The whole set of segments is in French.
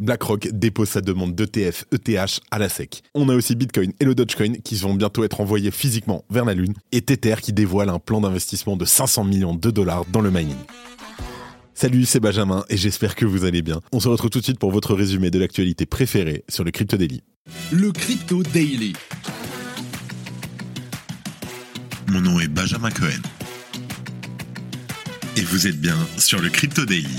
BlackRock dépose sa demande d'ETF ETH à la SEC. On a aussi Bitcoin et le Dogecoin qui vont bientôt être envoyés physiquement vers la Lune et Tether qui dévoile un plan d'investissement de 500 millions de dollars dans le mining. Salut, c'est Benjamin et j'espère que vous allez bien. On se retrouve tout de suite pour votre résumé de l'actualité préférée sur le Crypto Daily. Le Crypto Daily. Mon nom est Benjamin Cohen. Et vous êtes bien sur le Crypto Daily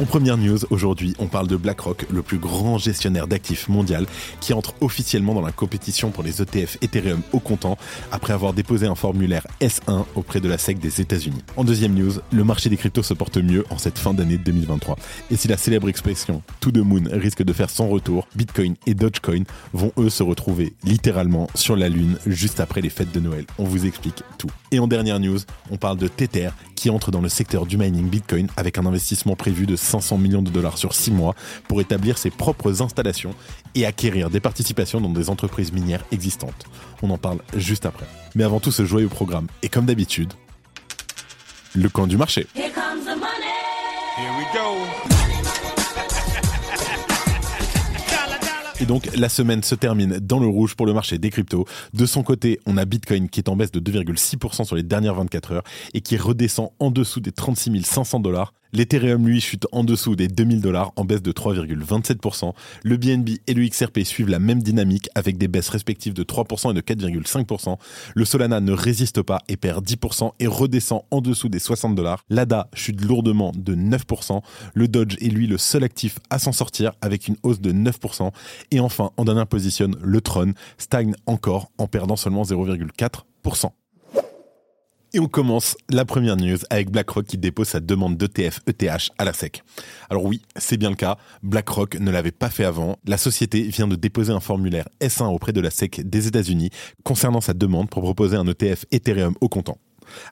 En première news, aujourd'hui, on parle de BlackRock, le plus grand gestionnaire d'actifs mondial, qui entre officiellement dans la compétition pour les ETF Ethereum au comptant après avoir déposé un formulaire S1 auprès de la SEC des États-Unis. En deuxième news, le marché des cryptos se porte mieux en cette fin d'année 2023. Et si la célèbre expression To the Moon risque de faire son retour, Bitcoin et Dogecoin vont eux se retrouver littéralement sur la Lune juste après les fêtes de Noël. On vous explique tout. Et en dernière news, on parle de Tether qui entre dans le secteur du mining Bitcoin avec un investissement prévu de 500 millions de dollars sur 6 mois pour établir ses propres installations et acquérir des participations dans des entreprises minières existantes. On en parle juste après. Mais avant tout ce joyeux programme, et comme d'habitude, le camp du marché. Here comes the money. Here we go. Et donc la semaine se termine dans le rouge pour le marché des cryptos. De son côté, on a Bitcoin qui est en baisse de 2,6% sur les dernières 24 heures et qui redescend en dessous des 36 500 dollars L'Ethereum, lui, chute en dessous des 2000 dollars en baisse de 3,27%. Le BNB et le XRP suivent la même dynamique avec des baisses respectives de 3% et de 4,5%. Le Solana ne résiste pas et perd 10% et redescend en dessous des 60 dollars. L'ADA chute lourdement de 9%. Le Dodge est lui le seul actif à s'en sortir avec une hausse de 9%. Et enfin, en dernière position, le Tron stagne encore en perdant seulement 0,4%. Et on commence la première news avec BlackRock qui dépose sa demande d'ETF ETH à la SEC. Alors oui, c'est bien le cas, BlackRock ne l'avait pas fait avant. La société vient de déposer un formulaire S1 auprès de la SEC des États-Unis concernant sa demande pour proposer un ETF Ethereum au comptant.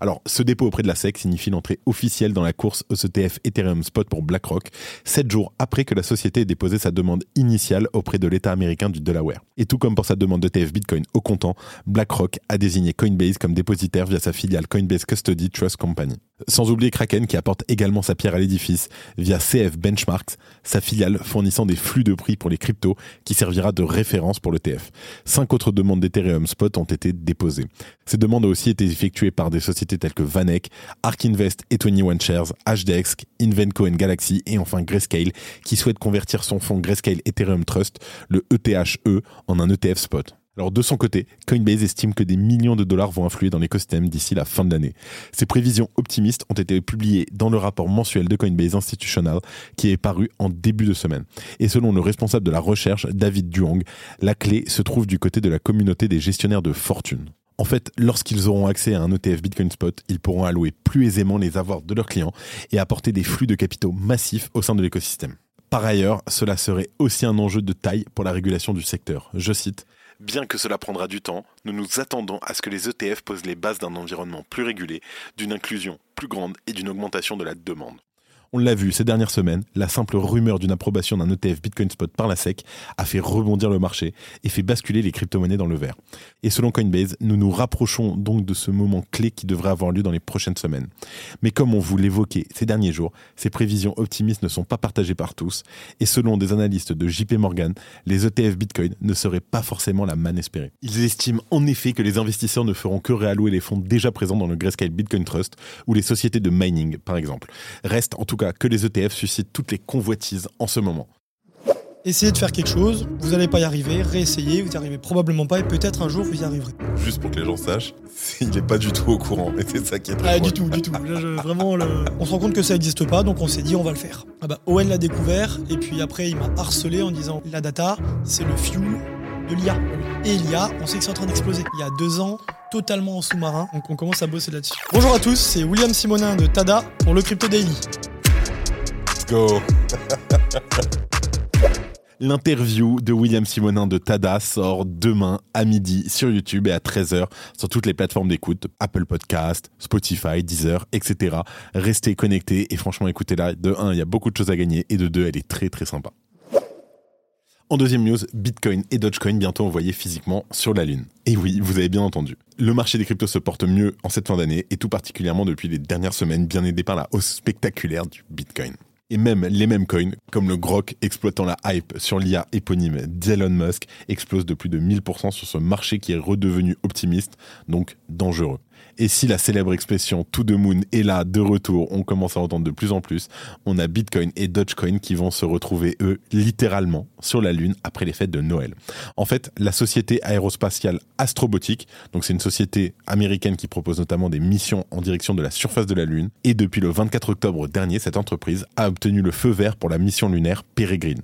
Alors, ce dépôt auprès de la SEC signifie l'entrée officielle dans la course ECTF Ethereum Spot pour BlackRock, sept jours après que la société ait déposé sa demande initiale auprès de l'État américain du Delaware. Et tout comme pour sa demande d'ETF Bitcoin au comptant, BlackRock a désigné Coinbase comme dépositaire via sa filiale Coinbase Custody Trust Company. Sans oublier Kraken qui apporte également sa pierre à l'édifice via CF Benchmarks, sa filiale fournissant des flux de prix pour les cryptos qui servira de référence pour l'ETF. Cinq autres demandes d'Ethereum Spot ont été déposées. Ces demandes ont aussi été effectuées par des sociétés telles que Vanek, Ark Invest et 21 Shares, HDX, Invenco Galaxy et enfin Grayscale qui souhaite convertir son fonds Grayscale Ethereum Trust, le ETHE, e, en un ETF Spot. Alors de son côté, Coinbase estime que des millions de dollars vont influer dans l'écosystème d'ici la fin de l'année. Ces prévisions optimistes ont été publiées dans le rapport mensuel de Coinbase Institutional qui est paru en début de semaine. Et selon le responsable de la recherche, David Duong, la clé se trouve du côté de la communauté des gestionnaires de fortune. En fait, lorsqu'ils auront accès à un ETF Bitcoin Spot, ils pourront allouer plus aisément les avoirs de leurs clients et apporter des flux de capitaux massifs au sein de l'écosystème. Par ailleurs, cela serait aussi un enjeu de taille pour la régulation du secteur. Je cite Bien que cela prendra du temps, nous nous attendons à ce que les ETF posent les bases d'un environnement plus régulé, d'une inclusion plus grande et d'une augmentation de la demande. On l'a vu ces dernières semaines, la simple rumeur d'une approbation d'un ETF Bitcoin Spot par la SEC a fait rebondir le marché et fait basculer les crypto-monnaies dans le vert. Et selon Coinbase, nous nous rapprochons donc de ce moment clé qui devrait avoir lieu dans les prochaines semaines. Mais comme on vous l'évoquait ces derniers jours, ces prévisions optimistes ne sont pas partagées par tous et selon des analystes de JP Morgan, les ETF Bitcoin ne seraient pas forcément la manne espérée. Ils estiment en effet que les investisseurs ne feront que réallouer les fonds déjà présents dans le Grayscale Bitcoin Trust ou les sociétés de mining par exemple. Reste en tout cas que les ETF suscitent toutes les convoitises en ce moment. Essayez de faire quelque chose, vous n'allez pas y arriver, réessayez, vous n'y arrivez probablement pas et peut-être un jour vous y arriverez. Juste pour que les gens sachent, il n'est pas du tout au courant et c'est ça qui est très ah, Du tout, du tout. vraiment, on se rend compte que ça n'existe pas donc on s'est dit on va le faire. Ah bah, Owen l'a découvert et puis après il m'a harcelé en disant la data c'est le fuel de l'IA. Et l'IA, on sait que c'est en train d'exploser. Il y a deux ans, totalement en sous-marin, donc on commence à bosser là-dessus. Bonjour à tous, c'est William Simonin de Tada pour le Crypto Daily go L'interview de William Simonin de Tada sort demain à midi sur YouTube et à 13h sur toutes les plateformes d'écoute, Apple Podcast, Spotify, Deezer, etc. Restez connectés et franchement écoutez-la. De 1, il y a beaucoup de choses à gagner et de 2, elle est très très sympa. En deuxième news, Bitcoin et Dogecoin bientôt envoyés physiquement sur la Lune. Et oui, vous avez bien entendu. Le marché des cryptos se porte mieux en cette fin d'année et tout particulièrement depuis les dernières semaines bien aidé par la hausse spectaculaire du Bitcoin. Et même les mêmes coins, comme le Grok exploitant la hype sur l'IA éponyme d'Elon Musk, explosent de plus de 1000% sur ce marché qui est redevenu optimiste, donc dangereux. Et si la célèbre expression to the moon est là, de retour, on commence à entendre de plus en plus, on a Bitcoin et Dogecoin qui vont se retrouver, eux, littéralement sur la Lune après les fêtes de Noël. En fait, la société aérospatiale Astrobotic, donc c'est une société américaine qui propose notamment des missions en direction de la surface de la Lune, et depuis le 24 octobre dernier, cette entreprise a obtenu le feu vert pour la mission lunaire Peregrine.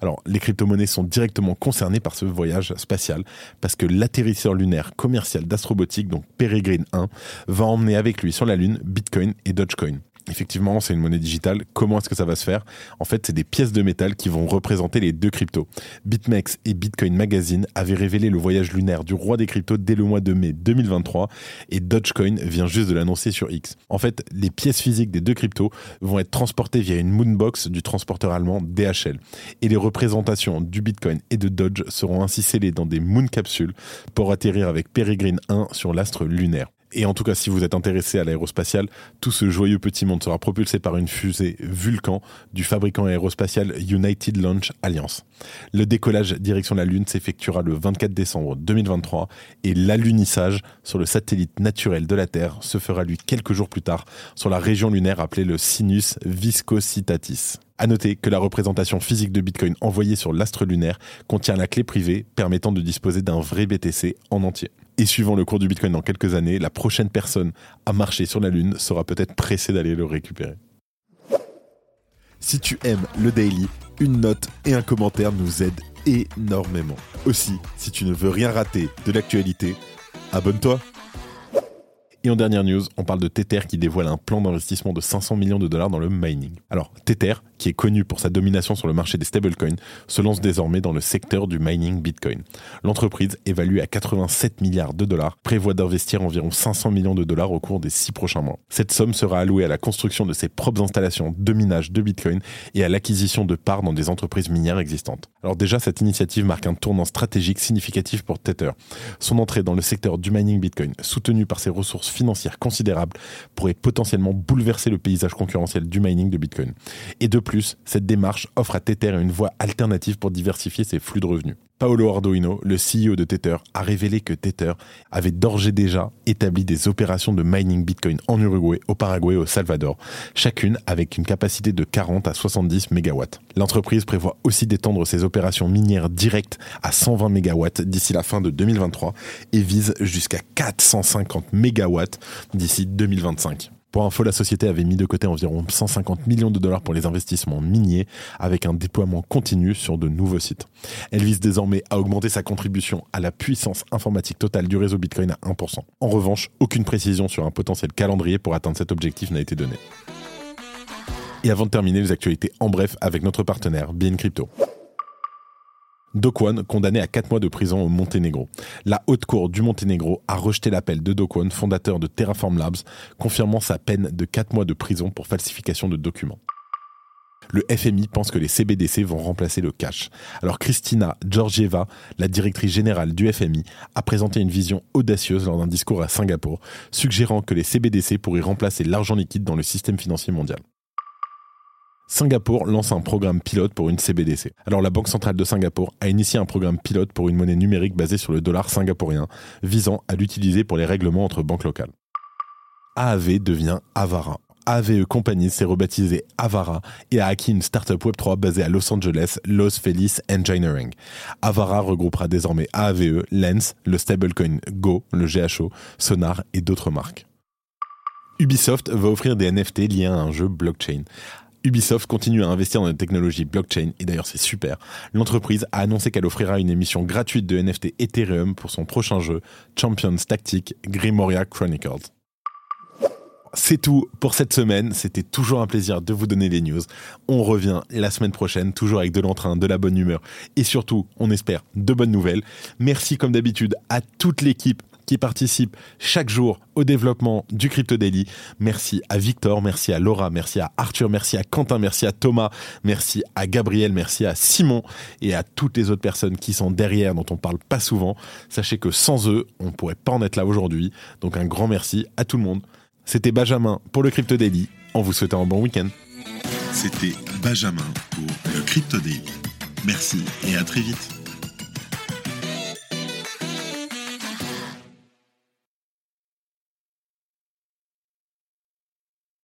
Alors, les crypto-monnaies sont directement concernées par ce voyage spatial, parce que l'atterrisseur lunaire commercial d'Astrobotic, donc Peregrine 1, va emmener avec lui sur la Lune Bitcoin et Dogecoin. Effectivement, c'est une monnaie digitale. Comment est-ce que ça va se faire? En fait, c'est des pièces de métal qui vont représenter les deux cryptos. BitMEX et Bitcoin Magazine avaient révélé le voyage lunaire du roi des cryptos dès le mois de mai 2023 et Dogecoin vient juste de l'annoncer sur X. En fait, les pièces physiques des deux cryptos vont être transportées via une moonbox du transporteur allemand DHL. Et les représentations du Bitcoin et de Doge seront ainsi scellées dans des moon capsules pour atterrir avec Peregrine 1 sur l'astre lunaire. Et en tout cas, si vous êtes intéressé à l'aérospatial, tout ce joyeux petit monde sera propulsé par une fusée Vulcan du fabricant aérospatial United Launch Alliance. Le décollage direction la Lune s'effectuera le 24 décembre 2023 et l'alunissage sur le satellite naturel de la Terre se fera lui quelques jours plus tard sur la région lunaire appelée le Sinus Viscositatis. À noter que la représentation physique de Bitcoin envoyée sur l'astre lunaire contient la clé privée permettant de disposer d'un vrai BTC en entier. Et suivant le cours du Bitcoin dans quelques années, la prochaine personne à marcher sur la Lune sera peut-être pressée d'aller le récupérer. Si tu aimes le daily, une note et un commentaire nous aident énormément. Aussi, si tu ne veux rien rater de l'actualité, abonne-toi. Et en dernière news, on parle de Tether qui dévoile un plan d'investissement de 500 millions de dollars dans le mining. Alors, Tether, qui est connu pour sa domination sur le marché des stablecoins, se lance désormais dans le secteur du mining Bitcoin. L'entreprise, évaluée à 87 milliards de dollars, prévoit d'investir environ 500 millions de dollars au cours des six prochains mois. Cette somme sera allouée à la construction de ses propres installations de minage de Bitcoin et à l'acquisition de parts dans des entreprises minières existantes. Alors déjà, cette initiative marque un tournant stratégique significatif pour Tether. Son entrée dans le secteur du mining Bitcoin, soutenue par ses ressources financière considérable pourrait potentiellement bouleverser le paysage concurrentiel du mining de Bitcoin. Et de plus, cette démarche offre à Tether une voie alternative pour diversifier ses flux de revenus. Paolo Arduino, le CEO de Tether, a révélé que Tether avait d'ores déjà établi des opérations de mining Bitcoin en Uruguay, au Paraguay et au Salvador, chacune avec une capacité de 40 à 70 MW. L'entreprise prévoit aussi d'étendre ses opérations minières directes à 120 MW d'ici la fin de 2023 et vise jusqu'à 450 MW d'ici 2025. Pour info, la société avait mis de côté environ 150 millions de dollars pour les investissements miniers, avec un déploiement continu sur de nouveaux sites. Elle vise désormais à augmenter sa contribution à la puissance informatique totale du réseau Bitcoin à 1%. En revanche, aucune précision sur un potentiel calendrier pour atteindre cet objectif n'a été donnée. Et avant de terminer les actualités en bref avec notre partenaire, Bien Crypto. Dokwon, condamné à 4 mois de prison au Monténégro. La haute cour du Monténégro a rejeté l'appel de Dokwon, fondateur de Terraform Labs, confirmant sa peine de 4 mois de prison pour falsification de documents. Le FMI pense que les CBDC vont remplacer le cash. Alors Christina Georgieva, la directrice générale du FMI, a présenté une vision audacieuse lors d'un discours à Singapour, suggérant que les CBDC pourraient remplacer l'argent liquide dans le système financier mondial. Singapour lance un programme pilote pour une CBDC. Alors la Banque centrale de Singapour a initié un programme pilote pour une monnaie numérique basée sur le dollar singapourien, visant à l'utiliser pour les règlements entre banques locales. AAV devient Avara. AVE Company s'est rebaptisé Avara et a acquis une startup Web3 basée à Los Angeles, Los Feliz Engineering. Avara regroupera désormais AAVE, Lens, le stablecoin Go, le GHO, Sonar et d'autres marques. Ubisoft va offrir des NFT liés à un jeu blockchain. Ubisoft continue à investir dans la technologie blockchain et d'ailleurs c'est super. L'entreprise a annoncé qu'elle offrira une émission gratuite de NFT Ethereum pour son prochain jeu Champions Tactic Grimoria Chronicles. C'est tout pour cette semaine. C'était toujours un plaisir de vous donner les news. On revient la semaine prochaine, toujours avec de l'entrain, de la bonne humeur et surtout, on espère, de bonnes nouvelles. Merci comme d'habitude à toute l'équipe qui participent chaque jour au développement du Crypto Daily. Merci à Victor, merci à Laura, merci à Arthur, merci à Quentin, merci à Thomas, merci à Gabriel, merci à Simon et à toutes les autres personnes qui sont derrière, dont on parle pas souvent. Sachez que sans eux, on pourrait pas en être là aujourd'hui. Donc un grand merci à tout le monde. C'était Benjamin pour le Crypto Daily, en vous souhaitant un bon week-end. C'était Benjamin pour le Crypto Daily. Merci et à très vite.